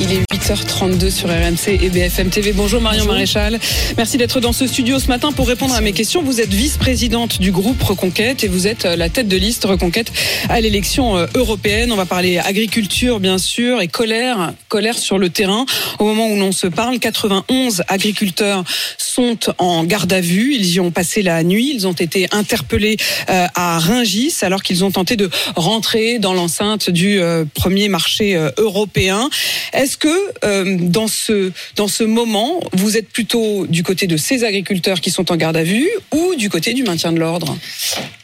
Il est 8h32 sur RMC et BFM TV. Bonjour Marion Maréchal. Merci d'être dans ce studio ce matin pour répondre à mes questions. Vous êtes vice-présidente du groupe Reconquête et vous êtes la tête de liste Reconquête à l'élection euh, européenne. On va parler agriculture bien sûr et colère, colère sur le terrain. Au moment où l'on se parle, 91 agriculteurs sont en garde à vue. Ils y ont passé la nuit. Ils ont été interpellés euh, à Ringis alors qu'ils ont tenté de rentrer dans l'enceinte du euh, premier marché européen. Est-ce que euh, dans ce dans ce moment, vous êtes plutôt du côté de ces agriculteurs qui sont en garde à vue ou du côté du maintien de l'ordre?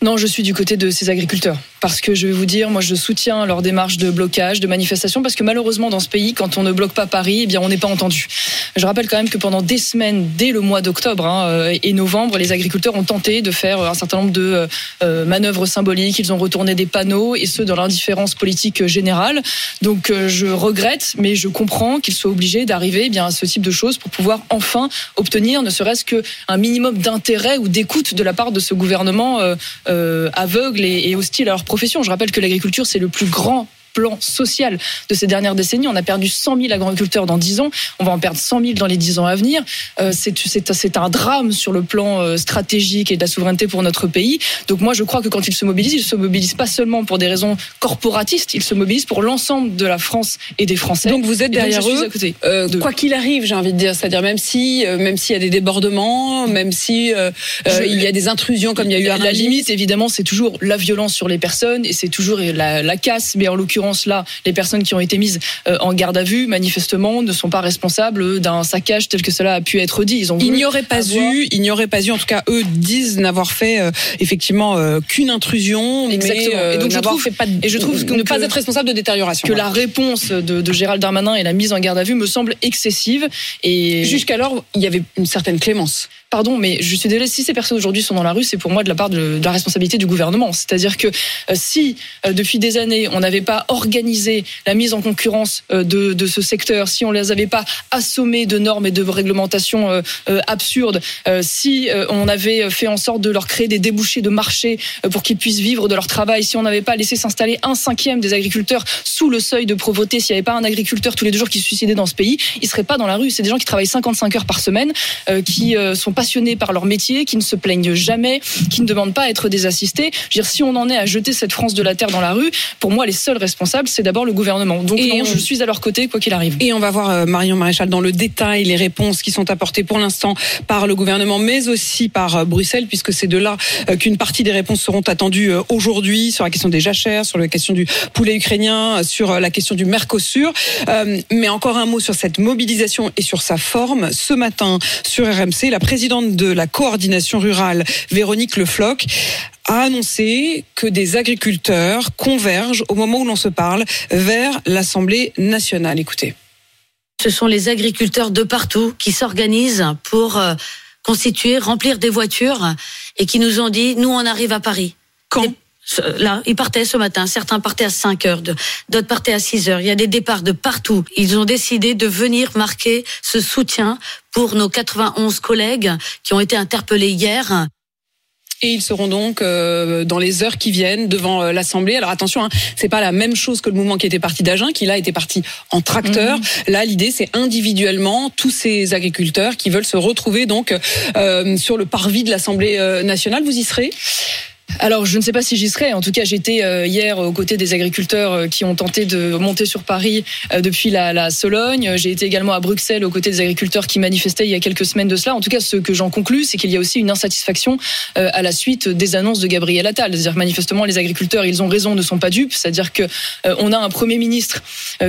Non, je suis du côté de ces agriculteurs parce que je vais vous dire, moi je soutiens leur démarche de blocage, de manifestation, parce que malheureusement dans ce pays, quand on ne bloque pas Paris, eh bien on n'est pas entendu. Je rappelle quand même que pendant des semaines, dès le mois d'octobre hein, et novembre, les agriculteurs ont tenté de faire un certain nombre de euh, manœuvres symboliques. Ils ont retourné des panneaux et ce dans l'indifférence politique générale. Donc euh, je regrette, mais je comprends qu'ils soient obligés d'arriver eh à ce type de choses pour pouvoir enfin obtenir, ne serait-ce qu'un minimum d'intérêt ou d'écoute de la part de ce gouvernement euh, aveugle et, hostile à leur je rappelle que l'agriculture, c'est le plus grand plan social de ces dernières décennies. On a perdu 100 000 agriculteurs dans 10 ans. On va en perdre 100 000 dans les 10 ans à venir. Euh, c'est un drame sur le plan euh, stratégique et de la souveraineté pour notre pays. Donc moi, je crois que quand ils se mobilisent, ils se mobilisent pas seulement pour des raisons corporatistes, ils se mobilisent pour l'ensemble de la France et des Français. Donc vous êtes derrière eux. Euh, quoi qu'il arrive, j'ai envie de dire, c'est-à-dire même si, euh, même s'il y a des débordements, même si euh, il y a des intrusions comme il y a eu à la limite, évidemment, c'est toujours la violence sur les personnes et c'est toujours la, la casse. Mais en l'occurrence là, les personnes qui ont été mises euh, en garde à vue, manifestement, ne sont pas responsables d'un saccage tel que cela a pu être dit. Ils ont il n'y aurait pas eu, il n'y aurait pas eu, en tout cas, eux disent n'avoir fait euh, effectivement euh, qu'une intrusion, Exactement. mais et donc je trouve, fait pas, et je trouve que, ne pas être responsable de détérioration. Que la réponse de, de, Gérald Darmanin et la mise en garde à vue me semble excessive. Et jusqu'alors, il y avait une certaine clémence pardon, mais je suis désolée, si ces personnes aujourd'hui sont dans la rue, c'est pour moi de la part de, la responsabilité du gouvernement. C'est-à-dire que euh, si euh, depuis des années on n'avait pas organisé la mise en concurrence euh, de, ce secteur, si on les avait pas assommés de normes et de réglementations absurdes, si on avait fait en sorte de leur créer des débouchés de marché pour qu'ils puissent vivre de leur travail, si on n'avait pas laissé s'installer un cinquième des agriculteurs sous le seuil de pauvreté, s'il n'y avait pas un agriculteur tous les deux jours qui se suicidait dans ce pays, ils seraient pas dans la rue. C'est des gens qui travaillent 55 heures par semaine, qui sont pas passionnés par leur métier, qui ne se plaignent jamais, qui ne demandent pas à être désassistés. Je veux dire, si on en est à jeter cette France de la terre dans la rue, pour moi, les seuls responsables, c'est d'abord le gouvernement. Donc non, je suis à leur côté, quoi qu'il arrive. Et on va voir euh, Marion Maréchal dans le détail les réponses qui sont apportées pour l'instant par le gouvernement, mais aussi par euh, Bruxelles, puisque c'est de là euh, qu'une partie des réponses seront attendues aujourd'hui sur la question des jachères, sur la question du poulet ukrainien, sur la question du Mercosur. Mais encore un mot sur cette mobilisation et sur sa forme. Ce matin, sur RMC, la présidente de la coordination rurale, Véronique Le Floch, a annoncé que des agriculteurs convergent au moment où l'on se parle vers l'Assemblée nationale. Écoutez. Ce sont les agriculteurs de partout qui s'organisent pour euh, constituer, remplir des voitures et qui nous ont dit, nous on arrive à Paris. Quand Là, ils partaient ce matin. Certains partaient à 5 heures, d'autres partaient à 6 heures. Il y a des départs de partout. Ils ont décidé de venir marquer ce soutien pour nos 91 collègues qui ont été interpellés hier. Et ils seront donc euh, dans les heures qui viennent devant euh, l'Assemblée. Alors attention, hein, c'est pas la même chose que le mouvement qui était parti d'Agen, qui là était parti en tracteur. Mhm. Là, l'idée c'est individuellement tous ces agriculteurs qui veulent se retrouver donc euh, sur le parvis de l'Assemblée nationale. Vous y serez? Alors, je ne sais pas si j'y serai. En tout cas, j'étais euh, hier aux côtés des agriculteurs euh, qui ont tenté de monter sur Paris euh, depuis la, la Sologne. J'ai été également à Bruxelles aux côtés des agriculteurs qui manifestaient il y a quelques semaines de cela. En tout cas, ce que j'en conclus, c'est qu'il y a aussi une insatisfaction à la suite des annonces de Gabriel Attal. C'est-à-dire manifestement, les agriculteurs, ils ont raison, ne sont pas dupes. C'est-à-dire que on a un premier ministre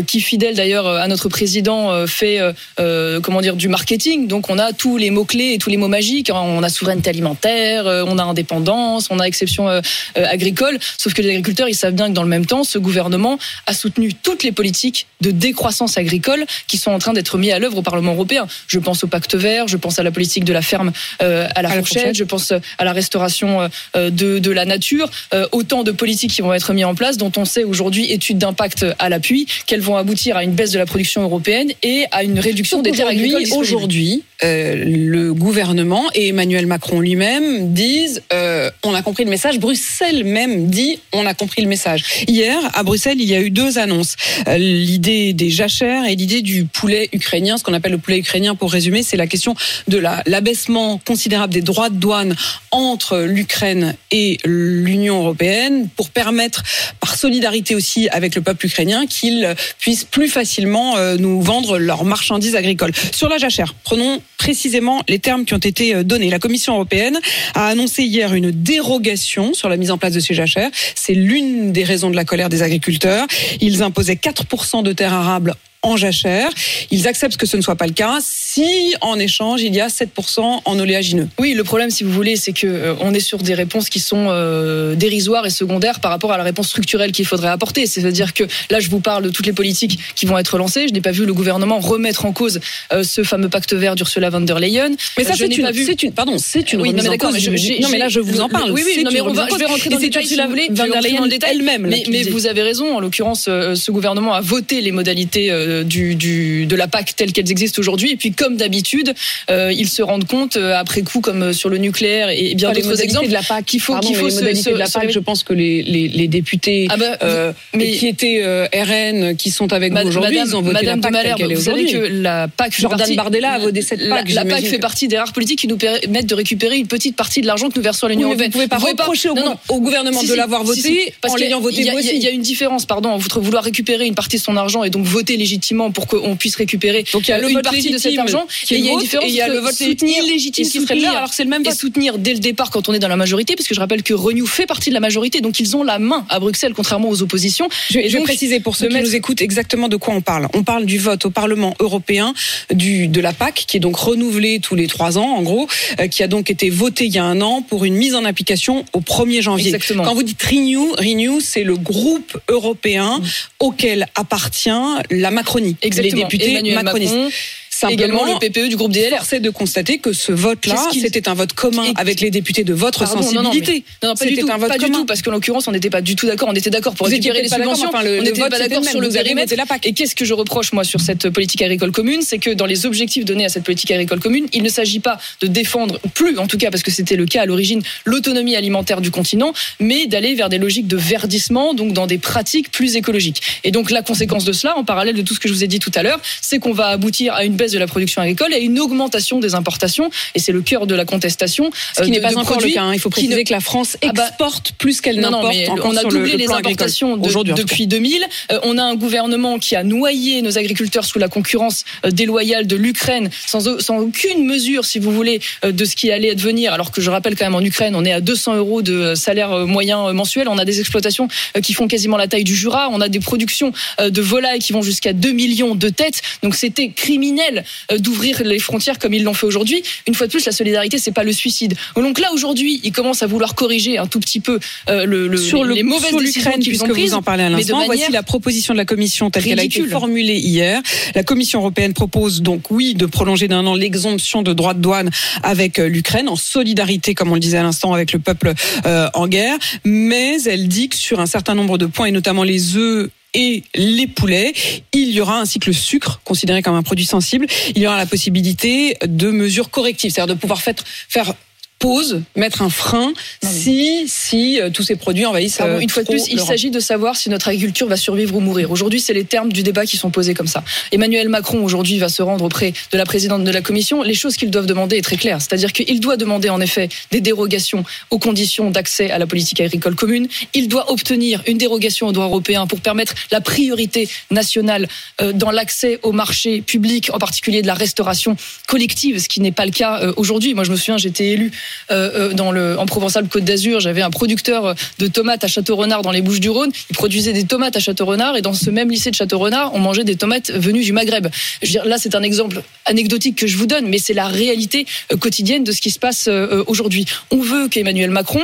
qui, fidèle d'ailleurs à notre président, fait comment dire du marketing. Donc, on a tous les mots clés et tous les mots magiques. On a souveraineté alimentaire, on a indépendance, on a exception euh, euh, agricole. Sauf que les agriculteurs, ils savent bien que dans le même temps, ce gouvernement a soutenu toutes les politiques de décroissance agricole qui sont en train d'être mises à l'œuvre au Parlement européen. Je pense au pacte vert, je pense à la politique de la ferme euh, à la fourchette, je pense à la restauration de, de la nature. autant de politiques qui vont être mises en place, dont on sait aujourd'hui, études d'impact à l'appui, qu'elles vont aboutir à une baisse de la production européenne et à une réduction des terres agricoles. Aujourd'hui, euh, le gouvernement et Emmanuel Macron lui-même disent euh, on a compris le message. Bruxelles même dit on a compris le message. Hier, à Bruxelles, il y a eu deux annonces. Euh, l'idée des jachères et l'idée du poulet ukrainien, ce qu'on appelle le poulet ukrainien pour résumer, c'est la question de l'abaissement considérable des droits de douane entre l'Ukraine et l'Union européenne pour permettre, par solidarité aussi avec le peuple ukrainien, qu'ils puissent plus facilement euh, nous vendre leurs marchandises agricoles. Sur la jachère, prenons précisément les termes qui ont été euh, donnés. La Commission européenne a annoncé hier une dérogation sur la mise en place de ces jachères. C'est l'une des raisons de la colère des agriculteurs. Ils imposaient 4% de terres arables en jachère. Ils acceptent que ce ne soit pas le cas si en échange il y a 7% en oléagineux. Oui, le problème si vous voulez, c'est que euh, on est sur des réponses qui sont euh, dérisoires et secondaires par rapport à la réponse structurelle qu'il faudrait apporter. C'est-à-dire que là je vous parle de toutes les politiques qui vont être lancées. Je n'ai pas vu le gouvernement remettre en cause euh, ce fameux pacte vert d'Ursula von der Leyen. Mais ça c'est une, vu... une, pardon, c'est une oui, non, mais d'accord, non mais là je vous en parle. Oui, oui, non mais on va, je vais rentrer dans le détail si vous voulez. Von der Leyen elle-même. Mais, mais vous avez raison. En l'occurrence, ce gouvernement a voté les modalités du, du, de la PAC telles qu'elles existent aujourd'hui. Et puis, comme d'habitude, euh, ils se rendent compte euh, après coup, comme euh, sur le nucléaire et bien d'autres exemples, de la PAC, qu'il faut, qu'il faut les modalités de la PAC. Je pense que les, les, les députés ah bah, euh, mais, qui étaient RN, qui sont avec nous aujourd'hui, ils ont voté Madame la PAC Malherbe, telle Vous savez que la PAC Jordan partie, Bardella a voté cette PAC. La, la PAC fait partie des rares politiques qui nous permettent de récupérer une petite partie de l'argent que nous versons à l'Union européenne. Vous ne pouvez pas reprocher au gouvernement de l'avoir voté en l'ayant voté Il y a une différence, pardon, entre vouloir récupérer une partie de son argent et donc voter légitimement pour qu'on puisse récupérer donc il y a le une vote partie de cet argent et il y a une différence et il y a le vote soutenir illégitime qui serait alors c'est le même et soutenir dès le départ quand on est dans la majorité parce que je rappelle que Renew fait partie de la majorité donc ils ont la main à Bruxelles contrairement aux oppositions. Je, vais, je vais préciser pour ceux qui nous écoutent exactement de quoi on parle. On parle du vote au Parlement européen du de la PAC qui est donc renouvelée tous les trois ans en gros euh, qui a donc été votée il y a un an pour une mise en application au 1er janvier. Exactement. Quand vous dites Renew, Renew c'est le groupe européen mmh. auquel appartient la Macronie, Exactement. les députés Emmanuel macronistes. Macron, Simplement, également le PPE du groupe DLR. C'est de constater que ce vote-là, c'était un vote commun avec les députés de votre Pardon, sensibilité. Non, non, non pas du tout. Un vote pas commun. du tout, parce qu'en l'occurrence, on n'était pas du tout d'accord. On était d'accord pour récupérer les subventions. d'accord, enfin, le- on n'était pas d'accord sur le périmètre. voté la PAC. Et qu'est-ce que je reproche moi sur cette politique agricole commune, c'est que dans les objectifs donnés à cette politique agricole commune, il ne s'agit pas de défendre plus, en tout cas parce que c'était le cas à l'origine, l'autonomie alimentaire du continent, mais d'aller vers des logiques de verdissement, donc dans des pratiques plus écologiques. Et donc la conséquence de cela, en parallèle de tout ce que je vous ai dit tout à l'heure, c'est qu'on va aboutir à une baisse de la production agricole et une augmentation des importations. Et c'est le cœur de la contestation. Ce qui euh, n'est pas encore le cas. hein. Il faut préciser ne- que la France Ah bah, exporte plus qu'elle n'importe on a doublé le les importations de- depuis 2000. Euh, on a un gouvernement qui a noyé nos agriculteurs sous la concurrence euh, déloyale de l'Ukraine, sans, sans aucune mesure, si vous voulez, de ce qui allait advenir. Alors que je rappelle quand même en Ukraine, on est à 200 euros de salaire moyen mensuel. On a des exploitations qui font quasiment la taille du Jura. On a des productions de volailles qui vont jusqu'à 2 millions de têtes. Donc c'était criminel euh, d'ouvrir les frontières comme ils l'ont fait aujourd'hui. Une fois de plus, la solidarité, c'est pas le suicide. Donc là, aujourd'hui, ils commencent à vouloir corriger un tout petit peu euh, le, le- sur le, les mauvaises sur décisions l'Ukraine, qu'ils puisque ont prises. vous en parlez à l'instant, manière voici la proposition de la Commission telle qu'elle a été formulée hier. La Commission européenne propose donc, oui, de prolonger d'un an l'exemption de droits de douane avec euh, l'Ukraine, en solidarité, comme on le disait à l'instant, avec le peuple euh, en guerre. Mais elle dit que sur un certain nombre de points, et notamment les œufs et les poulets, il y aura ainsi que le sucre, considéré comme un produit sensible, il y aura la possibilité de mesures correctives, c'est-à-dire de pouvoir faire, faire pause, mettre un frein Non, si si euh, tous ces produits envahissent. Pardon, euh, une fois de plus, il s'agit de savoir si notre agriculture va survivre ou mourir. Aujourd'hui, c'est les termes du débat qui sont posés comme ça. Emmanuel Macron, aujourd'hui, va se rendre auprès de la présidente de la Commission. Les choses qu'il doivent demander est très claire. C'est-à-dire qu'il doit demander, en effet, des dérogations aux conditions d'accès à la politique agricole commune. Il doit obtenir une dérogation au droit européen pour permettre la priorité nationale euh, dans l'accès au marché public, en particulier de la restauration collective, ce qui n'est pas le cas euh, aujourd'hui. Moi, je me souviens, j'étais élu euh, euh, dans le, en Provençal-Côte d'Azur. J'avais un producteur euh, de tomates à Château-Renard dans les Bouches-du-Rhône. Il produisait des tomates à Château-Renard et dans ce même lycée de Château-Renard, on mangeait des tomates venues du Maghreb. Je dire, là, c'est un exemple anecdotique que je vous donne, mais c'est la réalité quotidienne de ce qui se passe aujourd'hui. On veut qu'Emmanuel Macron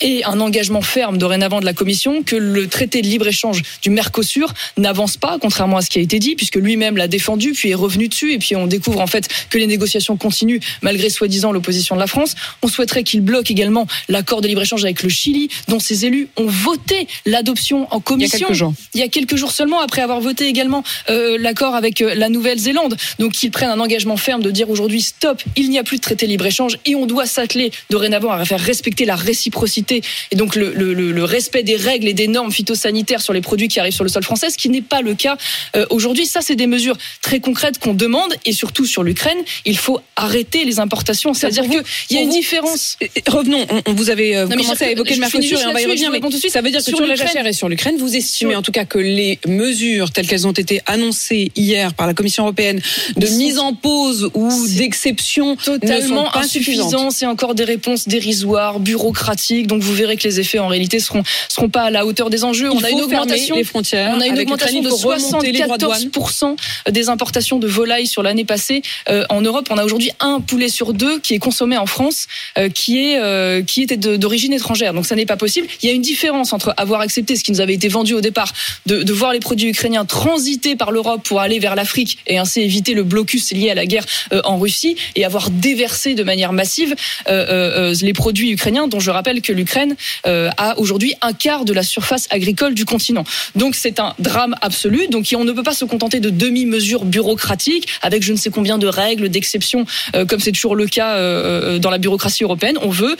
et un engagement ferme dorénavant de la Commission que le traité de libre-échange du Mercosur n'avance pas, contrairement à ce qui a été dit, puisque lui-même l'a défendu, puis est revenu dessus, et puis on découvre en fait que les négociations continuent malgré soi-disant l'opposition de la France. On souhaiterait qu'il bloque également l'accord de libre-échange avec le Chili, dont ses élus ont voté l'adoption en commission. Il y a quelques jours. Il y a quelques jours seulement, après avoir voté également euh, l'accord avec euh, la Nouvelle-Zélande. Donc qu'ils prennent un engagement ferme de dire aujourd'hui stop, il n'y a plus de traité de libre-échange et on doit s'atteler dorénavant à faire respecter la réciprocité et donc le, le, le, respect des règles et des normes phytosanitaires sur les produits qui arrivent sur le sol français, ce qui n'est pas le cas euh, aujourd'hui. Ça, c'est des mesures très concrètes qu'on demande et surtout sur l'Ukraine, il faut arrêter les importations. C'est-à-dire qu'il y a une vous, différence. Revenons, on, vous avez euh, commencé à évoquer le Mercosur et on va y revenir, mais tout de suite, ça veut dire que sur, sur la jachère et sur l'Ukraine, vous estimez en tout cas que les mesures telles qu'elles ont été annoncées hier par la Commission européenne de mise en pause ou d'exception totalement pas insuffisantes. C'est encore des réponses dérisoires, bureaucratiques. Donc vous verrez que les effets en réalité seront seront pas à la hauteur des enjeux. Il on a une augmentation les frontières. On a une augmentation de 74 des importations de volailles sur l'année passée euh, en Europe. On a aujourd'hui un poulet sur deux qui est consommé en France, euh, qui est euh, qui était d'origine étrangère. Donc ça n'est pas possible. Il y a une différence entre avoir accepté ce qui nous avait été vendu au départ, de, de voir les produits ukrainiens transiter par l'Europe pour aller vers l'Afrique et ainsi éviter le blocus lié à la guerre en Russie et avoir déversé de manière massive les produits ukrainiens, dont je rappelle que l'Ukraine a aujourd'hui un quart de la surface agricole du continent. Donc c'est un drame absolu. Donc on ne peut pas se contenter de demi-mesures bureaucratiques avec je ne sais combien de règles, d'exceptions, euh, comme c'est toujours le cas euh, dans la bureaucratie européenne. On veut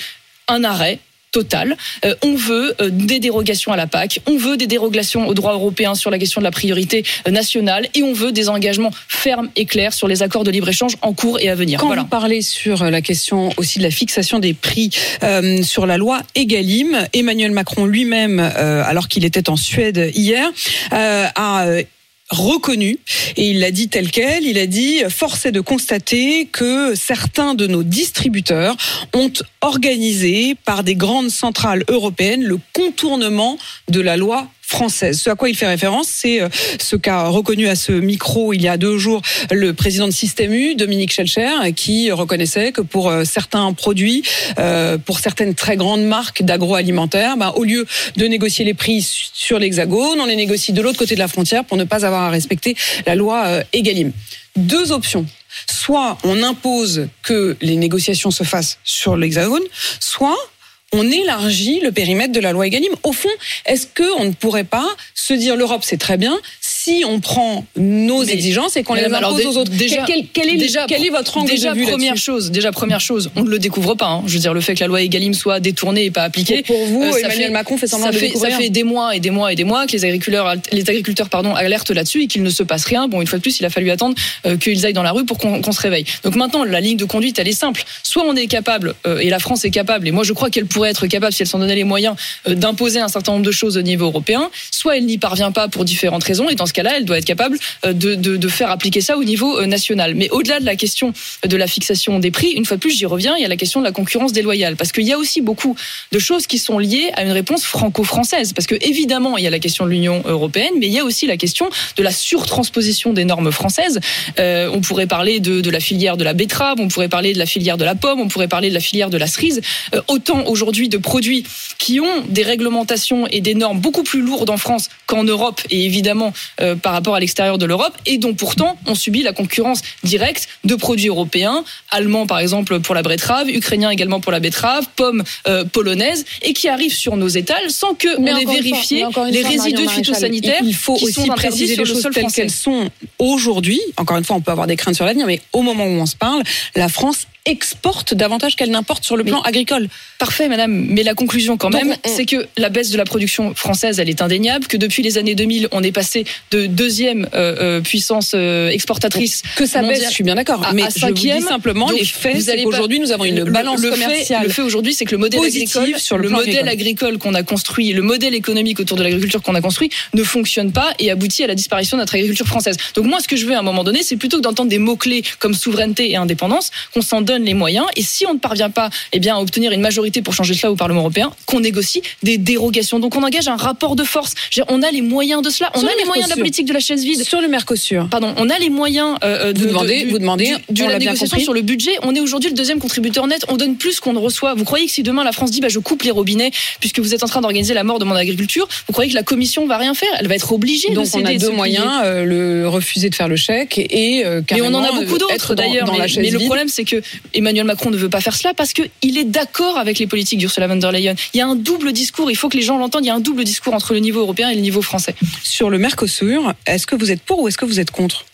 un arrêt Euh, on veut euh, des dérogations à la PAC, on veut des dérogations au droit européen sur la question de la priorité euh, nationale et on veut des engagements fermes et clairs sur les accords de libre-échange en cours et à venir. Quand voilà. vous parlez sur la question aussi de la fixation des prix euh, sur la loi Egalim, Emmanuel Macron lui-même, alors qu'il était en Suède hier, a reconnu et il l'a dit tel quel. Il a dit force est de constater que certains de nos distributeurs ont organisé par des grandes centrales européennes le contournement de la loi française. Ce à quoi il fait référence, c'est ce qu'a reconnu à ce micro il y a deux jours le président de Système U, Dominique Schelcher, qui reconnaissait que pour certains produits, euh, pour certaines très grandes marques d'agroalimentaire, bah, au lieu de négocier les prix sur l'Hexagone, on les négocie de l'autre côté de la frontière pour ne pas avoir à respecter la loi euh, Egalim. Deux options. Soit on impose que les négociations se fassent sur l'Hexagone, soit on élargit le périmètre de la loi Egalim. Au fond, est-ce qu'on ne pourrait pas se dire l'Europe c'est très bien si on prend nos Mais, exigences et qu'on les alors, impose aux autres déjà, quel, quel, est, déjà, quel est votre angle déjà, de vue première chose, déjà première chose, on ne le découvre pas. Hein. Je veux dire le fait que la loi Egalim soit détournée et pas appliquée. Pour, pour vous, euh, Emmanuel fait, Macron fait semblant ça de fait, découvrir. ça fait des mois et des mois et des mois que les agriculteurs, les agriculteurs pardon, alertent là-dessus et qu'il ne se passe rien. Bon, une fois de plus, il a fallu attendre euh, qu'ils aillent dans la rue pour qu'on qu se réveille. Donc maintenant, la ligne de conduite, elle est simple. Soit on est capable, euh, et la France est capable, et moi je crois qu'elle pourrait être capable si elle s'en donnait les moyens d'imposer un certain nombre de choses au niveau européen. Soit elle n'y parvient pas pour différentes raisons, et dans ce cas-là, elle doit être capable euh, de, faire appliquer ça au niveau euh, national. Mais au-delà de la question de la fixation des prix, une fois de plus, j'y reviens, il y a la question de la concurrence déloyale, parce qu'il y a aussi beaucoup de choses qui sont liées à une réponse franco-française, parce que évidemment, il y a la question de l'Union européenne, mais il y a aussi la question de la surtransposition des normes françaises. Euh, on pourrait parler de, la filière de la betterave, on pourrait parler de la filière de la pomme, on pourrait parler de la filière de la cerise. Euh, autant aujourd'hui de produits qui ont des réglementations et des normes beaucoup plus lourdes en France qu'en Europe, et évidemment euh, par rapport à l'extérieur de l'Europe, et dont pourtant on subit la concurrence directe de produits européens, allemands par exemple pour la betterave, ukrainiens également pour la betterave, pommes euh, polonaises, et qui arrivent sur nos étals sans que mais on ait vérifié les résidus phytosanitaires. Il faut qui aussi sont préciser les choses telles qu'elles sont aujourd'hui. Encore une fois, on peut avoir des craintes sur l'avenir, mais au moment où on se parle, la France exporte davantage qu'elle n'importe sur le plan mais, agricole. Parfait, madame. Mais la conclusion, quand même, c'est que la baisse de la production française, elle est indéniable. Que depuis les années 2000, on est passé de deuxième euh, euh, puissance euh, exportatrice. Que ça baisse, je suis bien d'accord. Mais à cinquième, je vous dis simplement, donc, les faits, c'est qu'aujourd'hui, nous avons une le, balance le commerciale. Fait, le fait aujourd'hui, c'est que le modèle agricole, sur le, le modèle agricole qu'on a construit, le modèle économique autour de l'agriculture qu'on a construit, ne fonctionne pas et aboutit à la disparition de notre agriculture française. Donc moi, ce que je veux à un moment donné, c'est plutôt que d'entendre des mots clés comme souveraineté et indépendance, qu'on s'en donne les moyens. Et si on ne parvient pas eh bien, à obtenir une majorité pour changer cela au Parlement européen, qu'on négocie des dérogations. Donc on engage un rapport de force. On a les moyens de cela. On a les moyens de la politique de la chaise vide. Sur le Mercosur. Pardon, on a les moyens euh, euh, de, vous demandez, vous demandez de la négociation sur le budget. On est aujourd'hui le deuxième contributeur net. On donne plus qu'on ne reçoit. Vous croyez que si demain la France dit bah, je coupe les robinets puisque vous êtes en train d'organiser la mort de mon agriculture, vous croyez que la Commission va rien faire? Elle va être obligée Donc de céder. on a deux moyens euh, le refuser de faire le chèque et mais on en a beaucoup d'autres d'ailleurs. Mais, mais le problème c'est que Emmanuel Macron ne veut pas faire cela parce qu'il est d'accord avec les politiques d'Ursula von der Leyen. Il y a un double discours. Il faut que les gens l'entendent. Il y a un double discours entre le niveau européen et le niveau français. Sur le Mercosur, est-ce que vous êtes pour ou est-ce que vous êtes contre?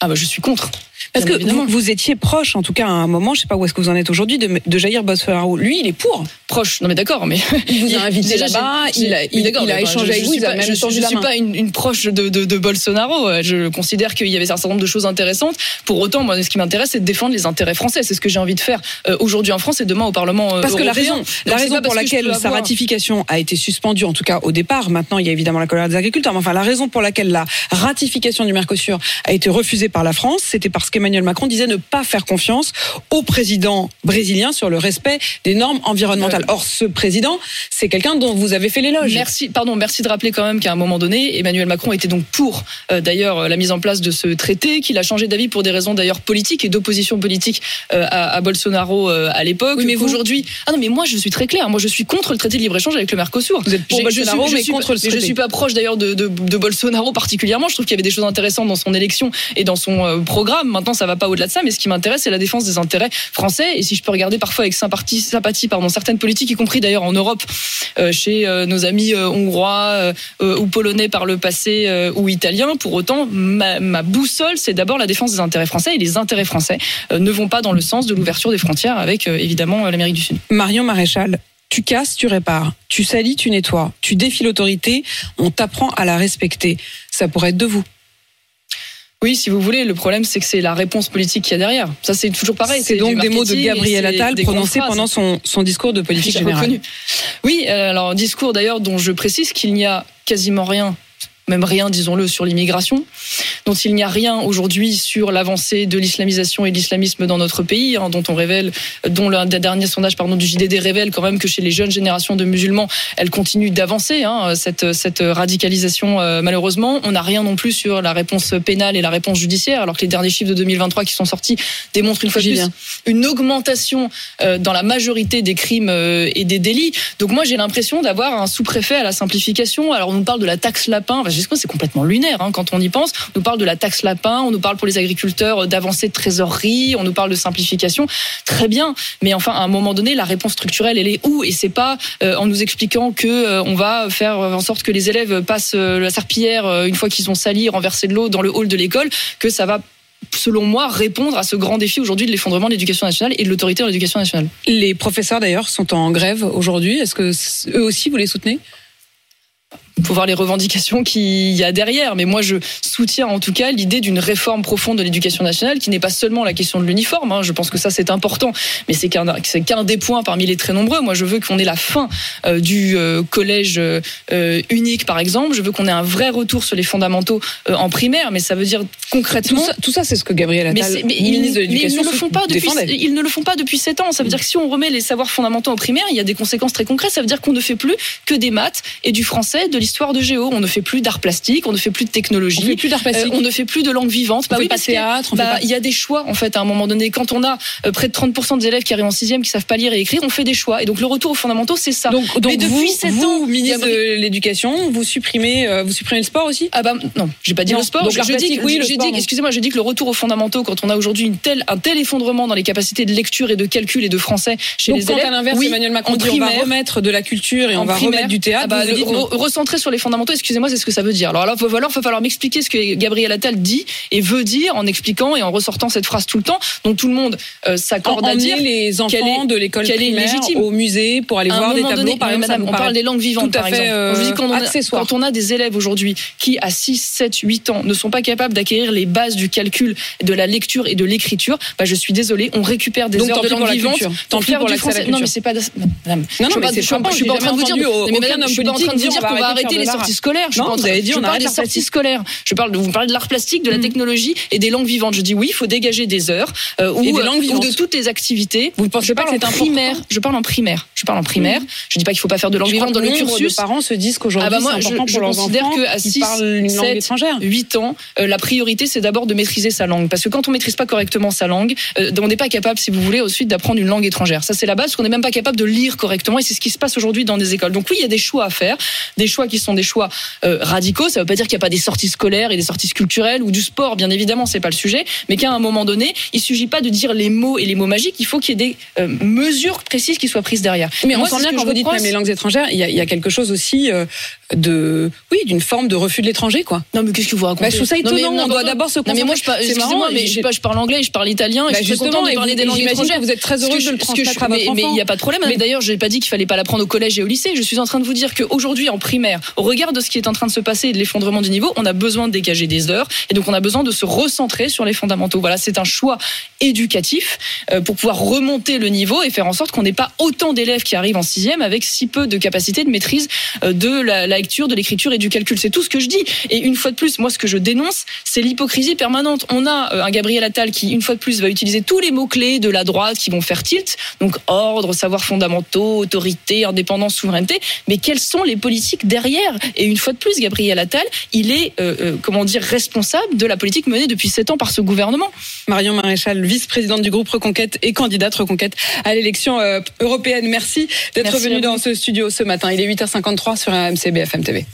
Ah bah je suis contre. Parce que vous, vous, étiez proche, en tout cas à un moment, je sais pas où est-ce que vous en êtes aujourd'hui, de, de Jair Bolsonaro. Lui, il est pour. Proche. Non mais d'accord, mais il vous a invité là-bas, il a, il, il a échangé avec vous, il a même Je, je suis pas une, une proche de, de, de, Bolsonaro. Je considère qu'il y avait un certain nombre de choses intéressantes. Pour autant, moi, ce qui m'intéresse, c'est de défendre les intérêts français. C'est ce que j'ai envie de faire euh, aujourd'hui en France et demain au Parlement euh, Parce que la raison, la raison pour laquelle sa ratification a été suspendue, en tout cas au départ, maintenant il y a évidemment la colère des agriculteurs, mais enfin la raison pour laquelle la ratification du Mercosur a été refusée par la France, c'était parce qu'Emmanuel Macron disait ne pas faire confiance au président brésilien sur le respect des normes environnementales. Or, ce président, c'est quelqu'un dont vous avez fait l'éloge. Merci, pardon, merci de rappeler quand même qu'à un moment donné, Emmanuel Macron était donc pour, euh, d'ailleurs, la mise en place de ce traité, qu'il a changé d'avis pour des raisons d'ailleurs politiques et d'opposition politique euh, à, à, Bolsonaro euh, à l'époque. Oui, mais aujourd'hui, ah non, mais moi je suis très clair. Moi je suis contre le traité de libre échange avec le Mercosur. Vous êtes pour Bolsonaro, je mais contre le traité. Je suis pas proche d'ailleurs de, de, de, Bolsonaro particulièrement. Je trouve qu'il y avait des choses intéressantes dans son élection et dans son programme. Maintenant, ça va pas au-delà de ça, mais ce qui m'intéresse, c'est la défense des intérêts français. Et si je peux regarder parfois avec sympathie, sympathie pardon, certaines politiques, y compris d'ailleurs en Europe, euh, chez euh, nos amis euh, hongrois ou polonais par le passé ou italiens, pour autant, ma, ma boussole, c'est d'abord la défense des intérêts français. Et les intérêts français ne vont pas dans le sens de l'ouverture des frontières avec évidemment l'Amérique du Sud. Marion Maréchal, tu casses, tu répares, tu salis, tu nettoies, tu défies l'autorité, on t'apprend à la respecter. Ça pourrait être de vous. Oui, si vous voulez, le problème c'est que c'est la réponse politique qu'il y a derrière. Ça c'est toujours pareil. C'est donc des mots de Gabriel Attal prononcés pendant son, son discours de politique générale. Oui, euh, alors discours d'ailleurs dont je précise qu'il n'y a quasiment rien même rien, disons-le, sur l'immigration, dont il n'y a rien aujourd'hui sur l'avancée de l'islamisation et de l'islamisme dans notre pays, hein, dont on révèle, dont le dernier sondage pardon, du JDD révèle quand même que chez les jeunes générations de musulmans, elle continue d'avancer, hein, cette, cette radicalisation euh, malheureusement. On n'a rien non plus sur la réponse pénale et la réponse judiciaire, alors que les derniers chiffres de 2023 qui sont sortis démontrent une fois de plus une augmentation euh, dans la majorité des crimes euh, et des délits. Donc moi j'ai l'impression d'avoir un sous-préfet à la simplification. Alors on nous parle de la taxe lapin c'est complètement lunaire hein, quand on y pense. On nous parle de la taxe lapin, on nous parle pour les agriculteurs d'avancée de trésorerie, on nous parle de simplification. Très bien, mais enfin à un moment donné, la réponse structurelle, elle est où? Et c'est pas euh, en nous expliquant que euh, on va faire en sorte que les élèves passent euh, la serpillière une fois qu'ils ont sali, renversé de l'eau dans le hall de l'école, que ça va selon moi, répondre à ce grand défi aujourd'hui de l'effondrement de l'éducation nationale et de l'autorité de l'éducation nationale. Les professeurs d'ailleurs sont en grève aujourd'hui. Est-ce que eux aussi vous les soutenez? Faut voir les revendications qu'il y a derrière. Mais moi, je soutiens en tout cas l'idée d'une réforme profonde de l'éducation nationale qui n'est pas seulement la question de l'uniforme. Hein. Je pense que ça, c'est important. Mais c'est qu'un qu'un des points parmi les très nombreux. Moi, je veux qu'on ait la fin euh, du euh, collège euh, unique, par exemple. Je veux qu'on ait un vrai retour sur les fondamentaux en primaire. Mais ça veut dire concrètement. Tout ça, c'est ce que Gabriel Attal, mais, ministre de l'Éducation, ils ne le font pas depuis. Ils ne le font pas depuis 7 ans. Ça veut dire que si on remet les savoirs fondamentaux en primaire, il y a des conséquences très concrètes. Ça veut dire qu'on ne fait plus que des maths et du français, de l'histoire de géo. On ne fait plus d'art plastique, on ne fait plus de technologie. On fait plus d'art plastique. Euh, on ne fait plus de langue vivante. On bah oui, pas de théâtre. Bah, il y a des choix en fait à un moment donné. Quand on a euh, près de 30% des élèves qui arrivent en sixième qui savent pas lire et écrire, on fait des choix. Et donc le retour aux fondamentaux, c'est ça. Donc, donc depuis vous, 7 ans, ministre de l'Éducation, vous supprimez, euh, vous supprimez le sport aussi? Ah bah non, j'ai pas dit le sport. Donc, je, dis, oui, je, dis, excusez-moi, je dis que le retour aux fondamentaux, quand on a aujourd'hui une telle, un tel effondrement dans les capacités de lecture et de calcul et de français chez les élèves, à l'inverse, oui, Emmanuel Macron dit on va remettre de la culture et on va remettre du théâtre. Ah bah, recentrer sur les fondamentaux. Excusez-moi, c'est ce que ça veut dire. Alors là, il va falloir, falloir m'expliquer ce que Gabriel Attal dit et veut dire en expliquant et en ressortant cette phrase tout le temps, dont tout le monde euh, s'accorde à dire les enfants de l'école primaire au musée pour aller voir des tableaux. par exemple, madame, on parle des langues vivantes, par exemple. quand, on a, quand on a des élèves aujourd'hui qui, à 6, 7, 8 ans, ne sont pas capables d'acquérir découvrir les bases du calcul, de la lecture et de l'écriture, bah, je suis désolée, on récupère des Donc, heures de langue la vivante. Tant pis pour du à français. Non, mais c'est pas. Madame, Non, je non, je suis pas- en train de vous dire. mais madame, je suis pas en train de dire qu'on on va arrêter les sorties scolaires. Je parle des sorties scolaires. Je parle de vous parlez de l'art plastique, de la technologie et des langues vivantes. Je dis oui, il faut dégager des heures euh, ou, Et des euh, ou de toutes les activités. Vous ne pensez pas que c'est primaire. Je parle en primaire. Je parle en primaire. Je dis pas qu'il faut pas faire de langue vivante que dans le cursus. de parents se disent qu'aujourd'hui Ah bah c'est je, important je pour leurs considère enfants qu'à qui 6, parlent une langue 7, étrangère. 8 ans, euh, la priorité c'est d'abord de maîtriser sa langue. Parce que quand on maîtrise pas correctement sa langue, euh, on n'est pas capable, si vous voulez, ensuite d'apprendre une langue étrangère. Ça c'est la base, parce qu'on n'est même pas capable de lire correctement et c'est ce qui se passe aujourd'hui dans des écoles. Donc oui, il y a des choix à faire, des choix qui sont des choix euh, radicaux. Ça veut pas dire qu'il n'y a pas des sorties scolaires et des sorties culturelles ou du sport, bien évidemment, c'est pas le sujet, mais qu'à un moment donné, il suffit pas de dire les mots et les mots magiques, il faut qu'il y ait des euh, mesures précises qui soient prises derrière. Mais Moi, on sent bien quand vous dites même les langues étrangères, il y a, il y a quelque chose aussi de, oui, d'une forme de refus de l'étranger, quoi. Non mais qu'est-ce que vous racontez Bah, je trouve ça Non, mais étonnant. On doit d'abord se Non mais moi je marrant, mais je, je parle anglais, je parle italien et Bah, je suis justement, de et parler vous- des langues j'imagine étrangères. que vous êtes très je- de le je- transmettre à mais- votre Mais il enfant. n'y a pas de problème. Mais- D'ailleurs, j'ai pas dit qu'il fallait pas l'apprendre au collège et au lycée. Je suis en train de vous dire qu'aujourd'hui en primaire, au regard de ce qui est en train de se passer et de l'effondrement du niveau, on a besoin de dégager des heures et donc on a besoin de se recentrer sur les fondamentaux. Voilà, c'est un choix éducatif euh, pour pouvoir remonter le niveau et faire en sorte qu'on n'ait pas autant d'élèves qui arrivent en sixième avec si peu de capacité de maîtrise euh, de la, la lecture, de l'écriture et du calcul. C'est tout ce que je dis. Et une fois de plus, moi, ce que je dénonce, c'est l'hypocrisie permanente. On a euh, un Gabriel Attal qui, une fois de plus, va utiliser tous les mots-clés de la droite qui vont faire tilt. Donc, ordre, savoirs fondamentaux, autorité, indépendance, souveraineté. Mais quelles sont les politiques derrière? Et une fois de plus, Gabriel Attal, il est, euh, euh, comment dire, responsable de la politique menée depuis sept ans par ce gouvernement. Marion Maréchal, vice-présidente du groupe Reconquête et candidate Reconquête à l'élection euh, européenne. Merci d'être venue dans ce studio ce matin. Il est 8h53 sur RMC BFM TV.